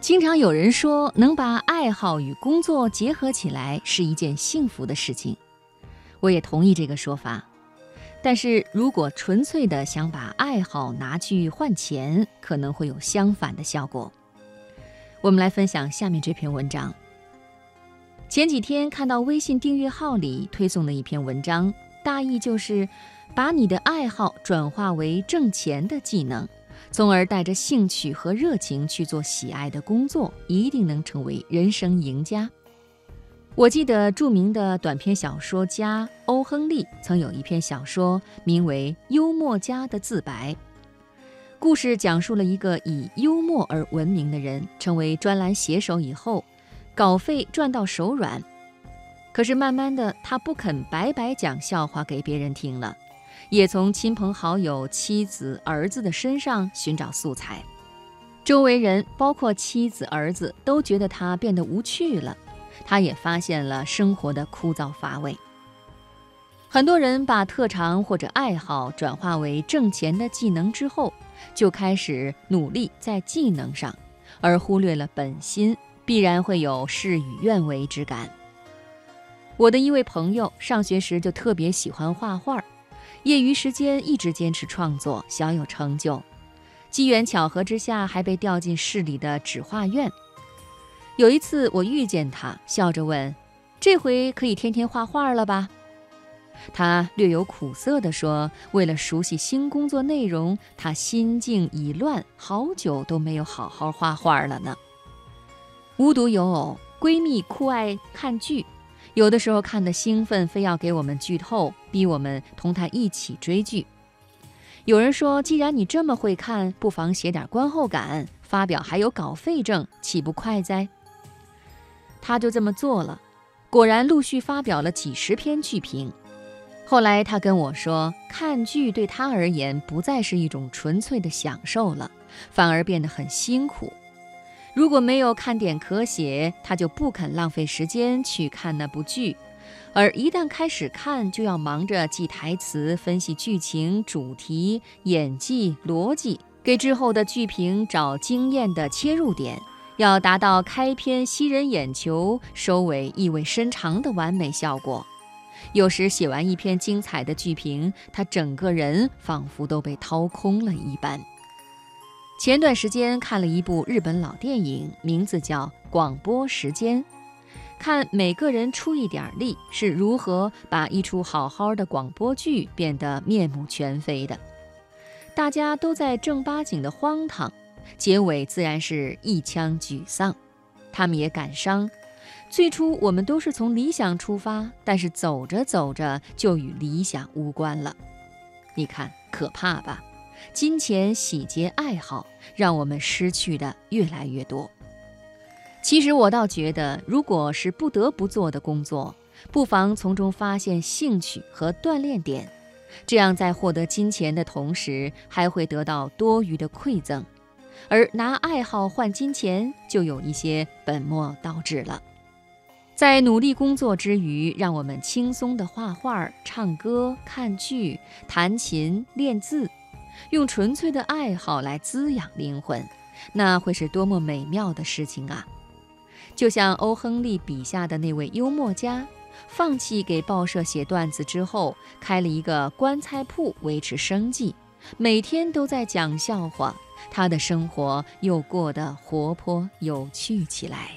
经常有人说，能把爱好与工作结合起来是一件幸福的事情，我也同意这个说法。但是如果纯粹的想把爱好拿去换钱，可能会有相反的效果。我们来分享下面这篇文章。前几天看到微信订阅号里推送的一篇文章，大意就是把你的爱好转化为挣钱的技能。从而带着兴趣和热情去做喜爱的工作，一定能成为人生赢家。我记得著名的短篇小说家欧·亨利曾有一篇小说，名为《幽默家的自白》。故事讲述了一个以幽默而闻名的人，成为专栏写手以后，稿费赚到手软。可是慢慢的，他不肯白白讲笑话给别人听了。也从亲朋好友、妻子、儿子的身上寻找素材，周围人包括妻子、儿子都觉得他变得无趣了，他也发现了生活的枯燥乏味。很多人把特长或者爱好转化为挣钱的技能之后，就开始努力在技能上，而忽略了本心，必然会有事与愿违之感。我的一位朋友上学时就特别喜欢画画。业余时间一直坚持创作，小有成就。机缘巧合之下，还被调进市里的纸画院。有一次我遇见他，笑着问：“这回可以天天画画了吧？”他略有苦涩地说：“为了熟悉新工作内容，他心境已乱，好久都没有好好画画了呢。”无独有偶，闺蜜酷爱看剧。有的时候看得兴奋，非要给我们剧透，逼我们同他一起追剧。有人说，既然你这么会看，不妨写点观后感，发表还有稿费挣，岂不快哉？他就这么做了，果然陆续发表了几十篇剧评。后来他跟我说，看剧对他而言不再是一种纯粹的享受了，反而变得很辛苦。如果没有看点可写，他就不肯浪费时间去看那部剧；而一旦开始看，就要忙着记台词、分析剧情、主题、演技、逻辑，给之后的剧评找惊艳的切入点，要达到开篇吸人眼球、收尾意味深长的完美效果。有时写完一篇精彩的剧评，他整个人仿佛都被掏空了一般。前段时间看了一部日本老电影，名字叫《广播时间》，看每个人出一点力是如何把一出好好的广播剧变得面目全非的。大家都在正八经的荒唐，结尾自然是一腔沮丧。他们也感伤，最初我们都是从理想出发，但是走着走着就与理想无关了。你看，可怕吧？金钱洗劫爱好，让我们失去的越来越多。其实我倒觉得，如果是不得不做的工作，不妨从中发现兴趣和锻炼点，这样在获得金钱的同时，还会得到多余的馈赠。而拿爱好换金钱，就有一些本末倒置了。在努力工作之余，让我们轻松地画画、唱歌、看剧、弹琴、练字。用纯粹的爱好来滋养灵魂，那会是多么美妙的事情啊！就像欧·亨利笔下的那位幽默家，放弃给报社写段子之后，开了一个棺材铺维持生计，每天都在讲笑话，他的生活又过得活泼有趣起来。